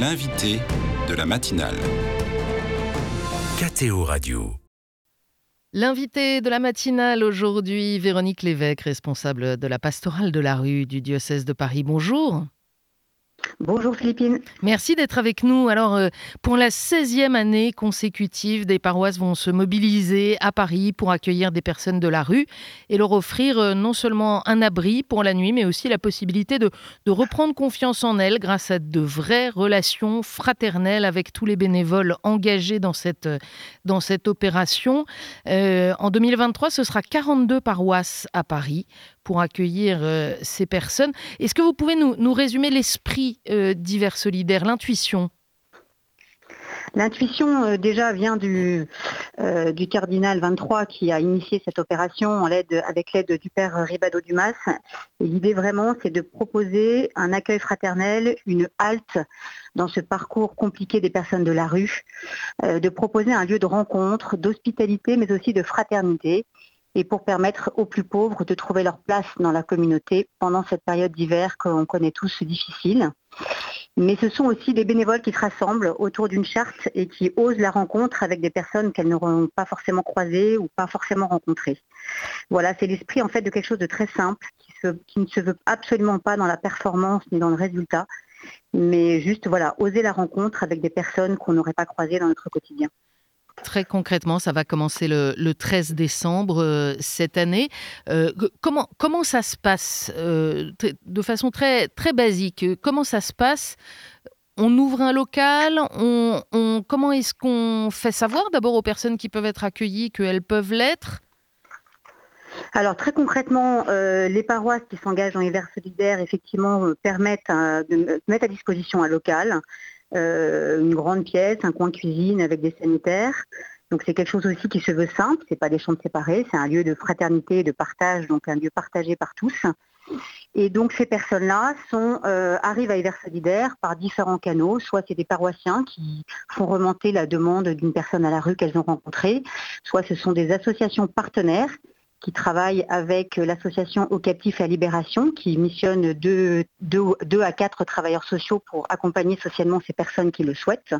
L'invité de la matinale. KTO Radio. L'invité de la matinale aujourd'hui, Véronique Lévesque, responsable de la pastorale de la rue du diocèse de Paris. Bonjour. Bonjour Philippine. Merci d'être avec nous. Alors, euh, pour la 16e année consécutive, des paroisses vont se mobiliser à Paris pour accueillir des personnes de la rue et leur offrir euh, non seulement un abri pour la nuit, mais aussi la possibilité de, reprendre confiance en elles grâce à de vraies relations fraternelles avec tous les bénévoles engagés dans cette, cette opération. Euh, en 2023, ce sera 42 paroisses à Paris pour accueillir euh, ces personnes. Est-ce que vous pouvez nous, résumer l'esprit euh, divers solidaire, l'intuition? L'intuition euh, déjà vient du, du cardinal 23 qui a initié cette opération en avec l'aide du père Ribado Dumas. L'idée vraiment, c'est de proposer un accueil fraternel, une halte dans ce parcours compliqué des personnes de la rue, de proposer un lieu de rencontre, d'hospitalité, mais aussi de fraternité et pour permettre aux plus pauvres de trouver leur place dans la communauté pendant cette période d'hiver qu'on connaît tous difficile. Mais ce sont aussi des bénévoles qui se rassemblent autour d'une charte et qui osent la rencontre avec des personnes qu'elles n'auront pas forcément croisées ou pas forcément rencontrées. Voilà, c'est l'esprit en fait de quelque chose de très simple qui, qui ne se veut absolument pas dans la performance ni dans le résultat, mais juste voilà, oser la rencontre avec des personnes qu'on n'aurait pas croisées dans notre quotidien. Très concrètement, ça va commencer le, 13 décembre euh, cette année. Euh, comment, ça se passe euh, de façon très, très basique Comment ça se passe? On ouvre un local, comment est-ce qu'on fait savoir d'abord aux personnes qui peuvent être accueillies qu'elles peuvent l'être? Alors très concrètement, les paroisses qui s'engagent dans l'hiver solidaire, effectivement, permettent de mettre à disposition un local. Euh, une grande pièce, un coin cuisine avec des sanitaires. Donc c'est quelque chose aussi qui se veut simple, c'est pas des chambres séparées, c'est un lieu de fraternité de partage, donc un lieu partagé par tous. Et donc ces personnes-là euh, arrivent à Hiver Solidaire par différents canaux, soit c'est des paroissiens qui font remonter la demande d'une personne à la rue qu'elles ont rencontrée, soit ce sont des associations partenaires qui travaille avec l'association Au Captif et à Libération, qui missionne deux, à quatre travailleurs sociaux pour accompagner socialement ces personnes qui le souhaitent.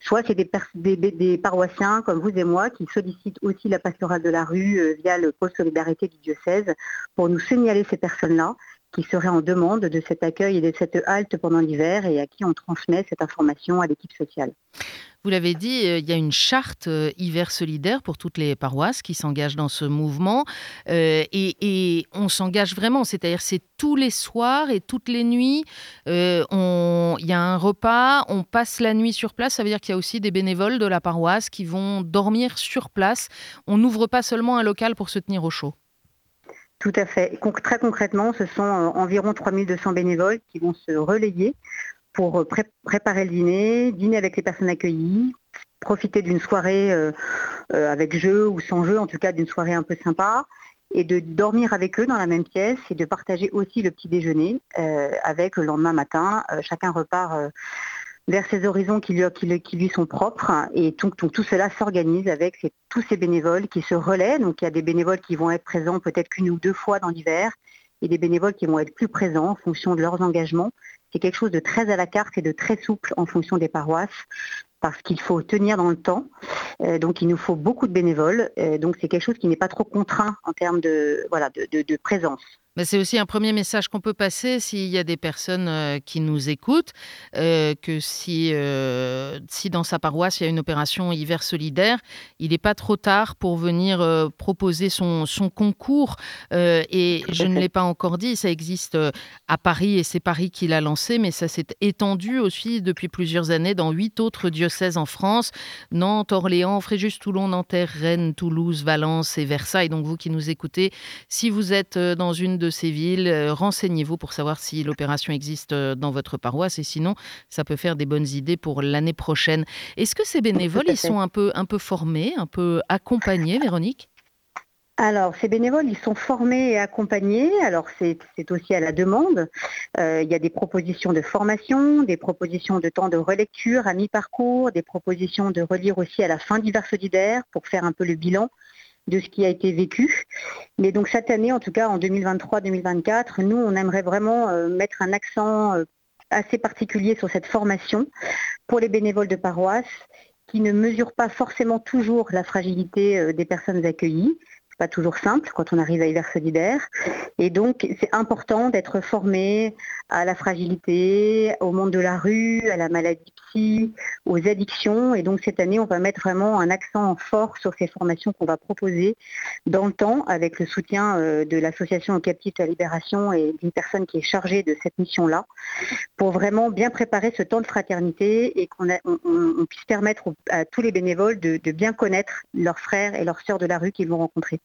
Soit c'est des, paroissiens comme vous et moi qui sollicitent aussi la pastorale de la rue euh, via le poste solidarité du diocèse pour nous signaler ces personnes-là qui seraient en demande de cet accueil et de cette halte pendant l'hiver et à qui on transmet cette information à l'équipe sociale. Vous l'avez dit, euh, il y a une charte euh, hiver solidaire pour toutes les paroisses qui s'engagent dans ce mouvement. Euh, et, on s'engage vraiment, c'est-à-dire c'est tous les soirs et toutes les nuits. il y a un repas, on passe la nuit sur place. Ça veut dire qu'il y a aussi des bénévoles de la paroisse qui vont dormir sur place. On n'ouvre pas seulement un local pour se tenir au chaud. Tout à fait. Très concrètement, ce sont environ 3200 bénévoles qui vont se relayer pour euh, préparer le dîner, dîner avec les personnes accueillies, profiter d'une soirée euh, euh, avec jeu ou sans jeu, en tout cas d'une soirée un peu sympa, et de dormir avec eux dans la même pièce et de partager aussi le petit déjeuner avec le lendemain matin. chacun repart vers ses horizons qui lui, sont propres et tout, tout cela s'organise avec tous ces bénévoles qui se relaient. Donc il y a des bénévoles qui vont être présents peut-être qu'une ou deux fois dans l'hiver et des bénévoles qui vont être plus présents en fonction de leurs engagements c'est quelque chose de très à la carte et de très souple en fonction des paroisses parce qu'il faut tenir dans le temps. Euh, donc il nous faut beaucoup de bénévoles. Euh, donc c'est quelque chose qui n'est pas trop contraint en termes de présence. Mais c'est aussi un premier message qu'on peut passer s'il y a des personnes euh, qui nous écoutent, euh, que si, euh, si dans sa paroisse il y a une opération hiver solidaire, il n'est pas trop tard pour venir proposer son, son concours. et je ne l'ai pas encore dit, ça existe à Paris et c'est Paris qui l'a lancé, mais ça s'est étendu aussi depuis plusieurs années dans huit autres diocèses en France Nantes, Orléans, Fréjus, Toulon, Nanterre, Rennes, Toulouse, Valence et Versailles. Donc vous qui nous écoutez, si vous êtes dans une de ces villes. Euh, renseignez-vous pour savoir si l'opération existe euh, dans votre paroisse et sinon, ça peut faire des bonnes idées pour l'année prochaine. Est-ce que ces bénévoles, ils sont un peu, un peu formés, un peu accompagnés, Véronique? Alors, ces bénévoles, ils sont formés et accompagnés. Alors, c'est aussi à la demande. Euh, il y a des propositions de formation, des propositions de temps de relecture à mi-parcours, des propositions de relire aussi à la fin d'hiver solidaire pour faire un peu le bilan de ce qui a été vécu. Mais donc cette année, en tout cas en 2023-2024, nous, on aimerait vraiment euh, mettre un accent euh, assez particulier sur cette formation pour les bénévoles de paroisse qui ne mesurent pas forcément toujours la fragilité des personnes accueillies pas toujours simple quand on arrive à Hiver Solidaire. Et donc, c'est important d'être formé à la fragilité, au monde de la rue, à la maladie psy, aux addictions. Et donc, cette année, on va mettre vraiment un accent fort sur ces formations qu'on va proposer dans le temps avec le soutien euh, de l'association Captif de la Libération et d'une personne qui est chargée de cette mission-là pour vraiment bien préparer ce temps de fraternité et qu'on puisse permettre à tous les bénévoles de bien connaître leurs frères et leurs sœurs de la rue qu'ils vont rencontrer.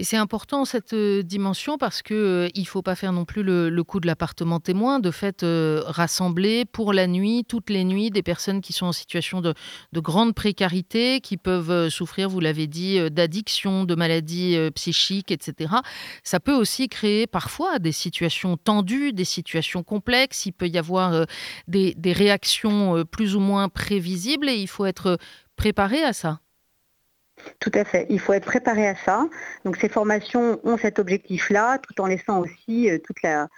Et c'est important cette euh, dimension parce que euh, il faut pas faire non plus le, coup de l'appartement témoin, de fait euh, rassembler pour la nuit, toutes les nuits, des personnes qui sont en situation de, grande précarité, qui peuvent souffrir, vous l'avez dit, d'addiction, de maladies psychiques, etc. Ça peut aussi créer parfois des situations tendues, des situations complexes. Il peut y avoir des réactions plus ou moins prévisibles et il faut être préparé à ça. Tout à fait. Il faut être préparé à ça. Donc ces formations ont cet objectif-là, tout en laissant aussi euh, toute, la,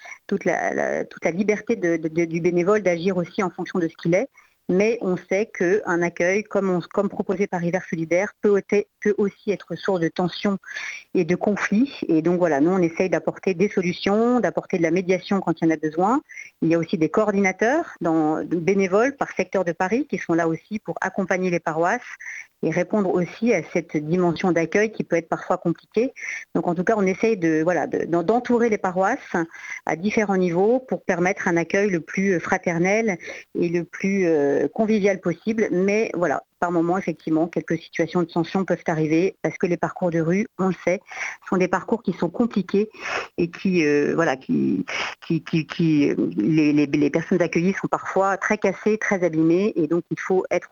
liberté du bénévole d'agir aussi en fonction de ce qu'il est mais on sait qu'un accueil, comme, proposé par Hiver Solidaire, peut, aussi être source de tensions et de conflits. Et donc voilà, nous on essaye d'apporter des solutions, d'apporter de la médiation quand il y en a besoin. Il y a aussi des coordinateurs bénévoles par secteur de Paris qui sont là aussi pour accompagner les paroisses et répondre aussi à cette dimension d'accueil qui peut être parfois compliquée. Donc en tout cas, on essaye d'entourer les paroisses à différents niveaux pour permettre un accueil le plus fraternel et le plus euh, convivial possible. Mais voilà, par moment, effectivement, quelques situations de tension peuvent arriver parce que les parcours de rue, on le sait, sont des parcours qui sont compliqués et qui, euh, voilà, qui, qui, qui, les, personnes accueillies sont parfois très cassées, très abîmées et donc il faut être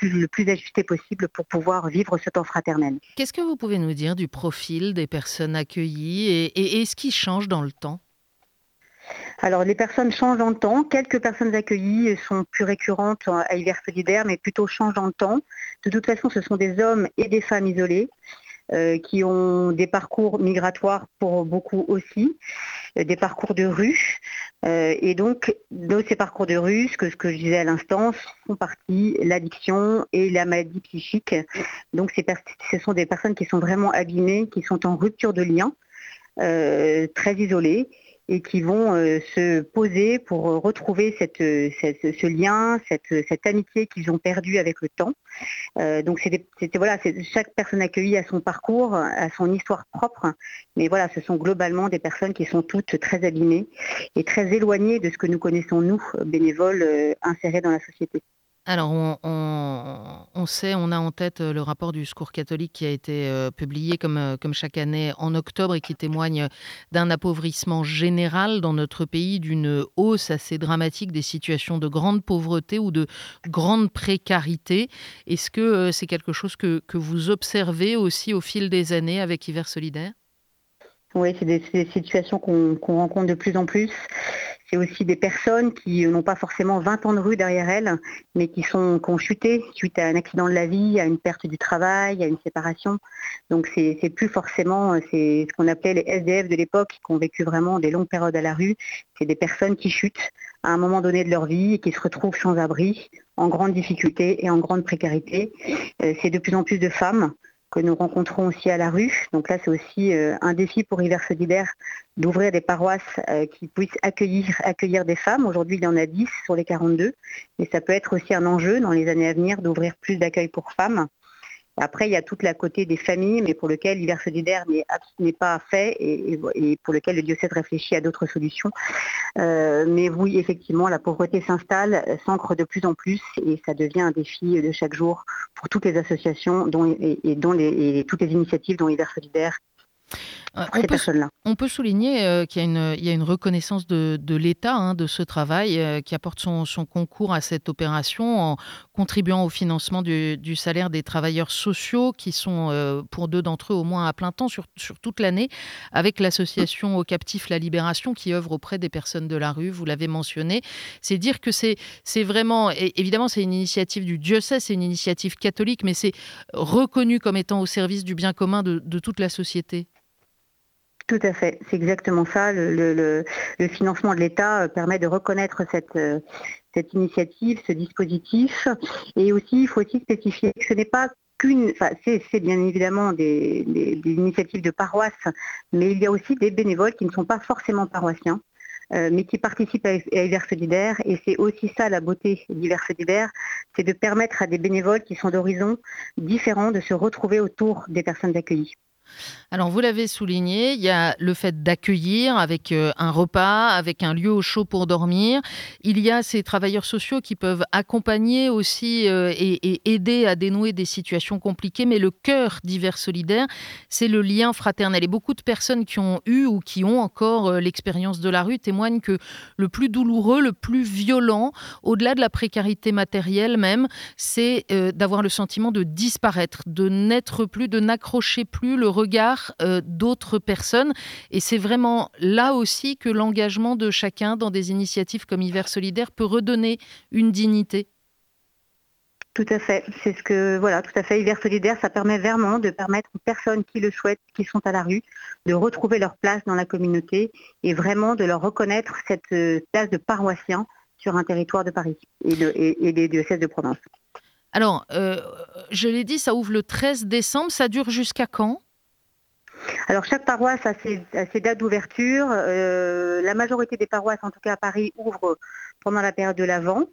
le plus ajusté possible pour pouvoir vivre ce temps fraternel. Qu'est-ce que vous pouvez nous dire du profil des personnes accueillies et, et ce qui change dans le temps? Alors les personnes changent le temps. Quelques personnes accueillies sont plus récurrentes à Hiver Solidaire, mais plutôt changent le temps. De toute façon, ce sont des hommes et des femmes isolés. Euh, qui ont des parcours migratoires pour beaucoup aussi, euh, des parcours de rue. Euh, et donc, de ces parcours de rue, ce que je disais à l'instant, font partie l'addiction et la maladie psychique. Donc, ce sont des personnes qui sont vraiment abîmées, qui sont en rupture de lien, très isolées et qui vont euh, se poser pour euh, retrouver euh, ce lien, cette, amitié qu'ils ont perdue avec le temps. donc c'était chaque personne accueillie a son parcours, a son histoire propre, mais voilà, ce sont globalement des personnes qui sont toutes très abîmées et très éloignées de ce que nous connaissons nous, bénévoles insérés dans la société. Alors, on, sait, on a en tête euh, le rapport du Secours catholique qui a été euh, publié comme, euh, comme chaque année en octobre et qui témoigne d'un appauvrissement général dans notre pays, d'une hausse assez dramatique des situations de grande pauvreté ou de grande précarité. Est-ce que c'est quelque chose que, vous observez aussi au fil des années avec Hiver Solidaire? Oui, c'est des, situations qu'on rencontre de plus en plus. C'est aussi des personnes qui n'ont pas forcément 20 ans de rue derrière elles, mais qui, sont, ont chuté suite à un accident de la vie, à une perte du travail, à une séparation. Donc c'est plus forcément, c'est ce qu'on appelait les SDF de l'époque, qui ont vécu vraiment des longues périodes à la rue. C'est des personnes qui chutent à un moment donné de leur vie et qui se retrouvent sans abri, en grande difficulté et en grande précarité. Euh, c'est de plus en plus de femmes que nous rencontrons aussi à la rue. Donc là, c'est aussi euh, un défi pour Hiver Solidaire d'ouvrir des paroisses euh, qui puissent accueillir, accueillir des femmes. Aujourd'hui, il y en a 10 sur les 42. Et ça peut être aussi un enjeu dans les années à venir d'ouvrir plus d'accueil pour femmes. Après, il y a toute la côté des familles, mais pour lequel l'hiver solidaire n'est pas fait et, pour lequel le diocèse réfléchit à d'autres solutions. Euh, mais oui, effectivement, la pauvreté s'installe, s'ancre de plus en plus et ça devient un défi de chaque jour pour toutes les associations et toutes les initiatives dont l'hiver solidaire euh, on, peut, souligner euh, qu'il y, a une reconnaissance de, l'État hein, de ce travail euh, qui apporte son, concours à cette opération en contribuant au financement du, salaire des travailleurs sociaux qui sont pour deux d'entre eux au moins à plein temps sur, toute l'année avec l'association au captif La Libération qui œuvre auprès des personnes de la rue, vous l'avez mentionné. C'est dire que c'est vraiment, évidemment c'est une initiative du diocèse, c'est une initiative catholique, mais c'est reconnu comme étant au service du bien commun de toute la société. Tout à fait, c'est exactement ça. Le, financement de l'État permet de reconnaître cette, cette initiative, ce dispositif. Et aussi, il faut aussi spécifier que ce n'est pas qu'une, enfin, c'est bien évidemment des, initiatives de paroisse, mais il y a aussi des bénévoles qui ne sont pas forcément paroissiens. Euh, mais qui participent à, Hiver Solidaire. Et c'est aussi ça la beauté d'Hiver Solidaire, c'est de permettre à des bénévoles qui sont d'horizons différents de se retrouver autour des personnes accueillies. Alors, vous l'avez souligné, il y a le fait d'accueillir avec euh, un repas, avec un lieu au chaud pour dormir. Il y a ces travailleurs sociaux qui peuvent accompagner aussi euh, et, aider à dénouer des situations compliquées. Mais le cœur d'hiver solidaire, c'est le lien fraternel. Et beaucoup de personnes qui ont eu ou qui ont encore euh, l'expérience de la rue témoignent que le plus douloureux, le plus violent, au-delà de la précarité matérielle même, c'est d'avoir le sentiment de disparaître, de n'être plus, de n'accrocher plus le regard euh, d'autres personnes. Et c'est vraiment là aussi que l'engagement de chacun dans des initiatives comme Hiver Solidaire peut redonner une dignité. Tout à fait. C'est ce que voilà, tout à fait. Hiver solidaire, ça permet vraiment de permettre aux personnes qui le souhaitent, qui sont à la rue, de retrouver leur place dans la communauté et vraiment de leur reconnaître cette euh, place de paroissien sur un territoire de Paris et, de, et, des diocèses de Provence. Alors, euh, je l'ai dit, ça ouvre le 13 décembre. Ça dure jusqu'à quand? Alors chaque paroisse a ses, dates d'ouverture. Euh, la majorité des paroisses, en tout cas à Paris, ouvrent pendant la période de l'Avent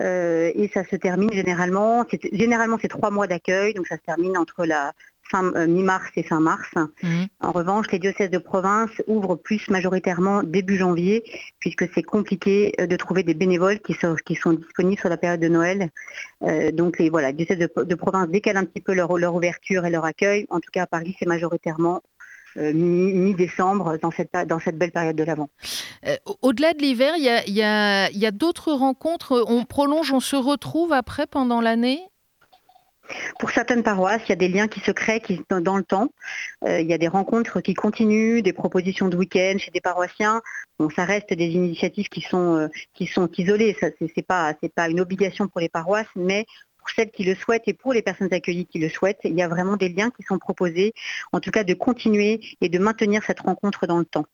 euh, et ça se termine généralement. Généralement c'est trois mois d'accueil, donc ça se termine entre la fin euh, mi-mars et fin mars. Mhm. En revanche, les diocèses de province ouvrent plus majoritairement début janvier, puisque c'est compliqué de trouver des bénévoles qui sont, qui sont disponibles sur la période de Noël. donc les, voilà, diocèses de, province décalent un petit peu leur, leur ouverture et leur accueil. En tout cas à Paris, c'est majoritairement mi-décembre dans cette, dans cette belle période de l'Avent. Euh, au-delà de l'hiver, il y a, d'autres rencontres. On prolonge, on se retrouve après pendant l'année? Pour certaines paroisses, il y a des liens qui se créent qui, dans le temps. Euh, il y a des rencontres qui continuent, des propositions de week-end chez des paroissiens. Bon, ça reste des initiatives qui sont, qui sont isolées. Ce n'est pas, pas une obligation pour les paroisses, mais pour celles qui le souhaitent et pour les personnes accueillies qui le souhaitent, il y a vraiment des liens qui sont proposés, en tout cas de continuer et de maintenir cette rencontre dans le temps.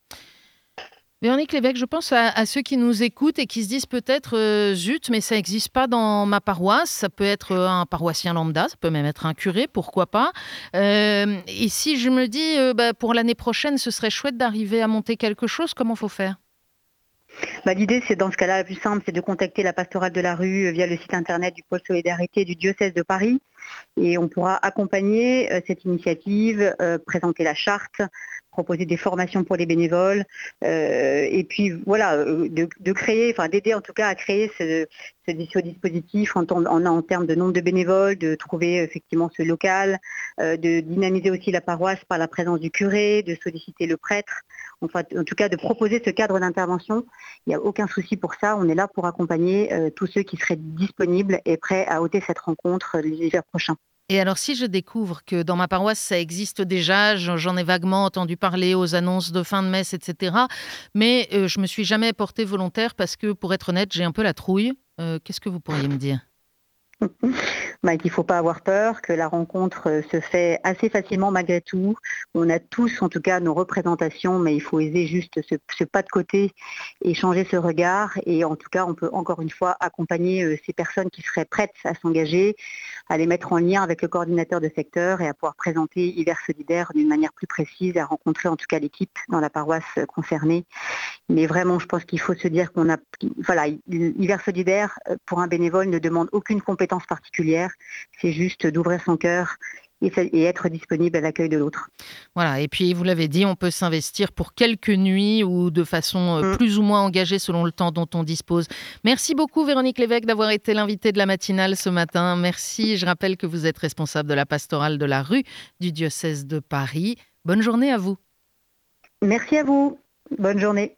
Véronique Lévesque, je pense à, ceux qui nous écoutent et qui se disent peut-être euh, zut, mais ça n'existe pas dans ma paroisse. Ça peut être euh, un paroissien lambda, ça peut même être un curé, pourquoi pas. Euh, et si je me dis bah, pour l'année prochaine, ce serait chouette d'arriver à monter quelque chose, comment faut faire? Bah, l'idée, c'est dans ce cas-là, la plus simple, c'est de contacter la pastorale de la rue euh, via le site internet du pôle solidarité du diocèse de Paris. Et on pourra accompagner euh, cette initiative, euh, présenter la charte, proposer des formations pour les bénévoles, et puis voilà, de, créer, enfin d'aider en tout cas à créer ce, dispositif en, en, termes de nombre de bénévoles, de trouver effectivement ce local, de dynamiser aussi la paroisse par la présence du curé, de solliciter le prêtre en tout cas de proposer ce cadre d'intervention. Il n'y a aucun souci pour ça. On est là pour accompagner euh, tous ceux qui seraient disponibles et prêts à ôter cette rencontre l'hiver prochain. Et alors, si je découvre que dans ma paroisse, ça existe déjà, j'en ai vaguement entendu parler aux annonces de fin de messe, etc., mais euh, je me suis jamais portée volontaire parce que, pour être honnête, j'ai un peu la trouille. Euh, qu'est-ce que vous pourriez me dire? Bah, qu'il ne faut pas avoir peur, que la rencontre euh, se fait assez facilement malgré tout. On a tous en tout cas nos représentations, mais il faut aiser juste ce, pas de côté et changer ce regard. Et en tout cas, on peut encore une fois accompagner euh, ces personnes qui seraient prêtes à s'engager, à les mettre en lien avec le coordinateur de secteur et à pouvoir présenter Hiver Solidaire d'une manière plus précise, à rencontrer en tout cas l'équipe dans la paroisse concernée. Mais vraiment, je pense qu'il faut se dire qu'on a, voilà, Hiver Solidaire euh, pour un bénévole ne demande aucune compétence particulière c'est juste d'ouvrir son cœur et être disponible à l'accueil de l'autre. Voilà, et puis vous l'avez dit, on peut s'investir pour quelques nuits ou de façon euh, mm. plus ou moins engagée selon le temps dont on dispose. Merci beaucoup Véronique Lévesque d'avoir été l'invitée de la matinale ce matin. Merci, je rappelle que vous êtes responsable de la pastorale de la rue du diocèse de Paris. Bonne journée à vous. Merci à vous. Bonne journée.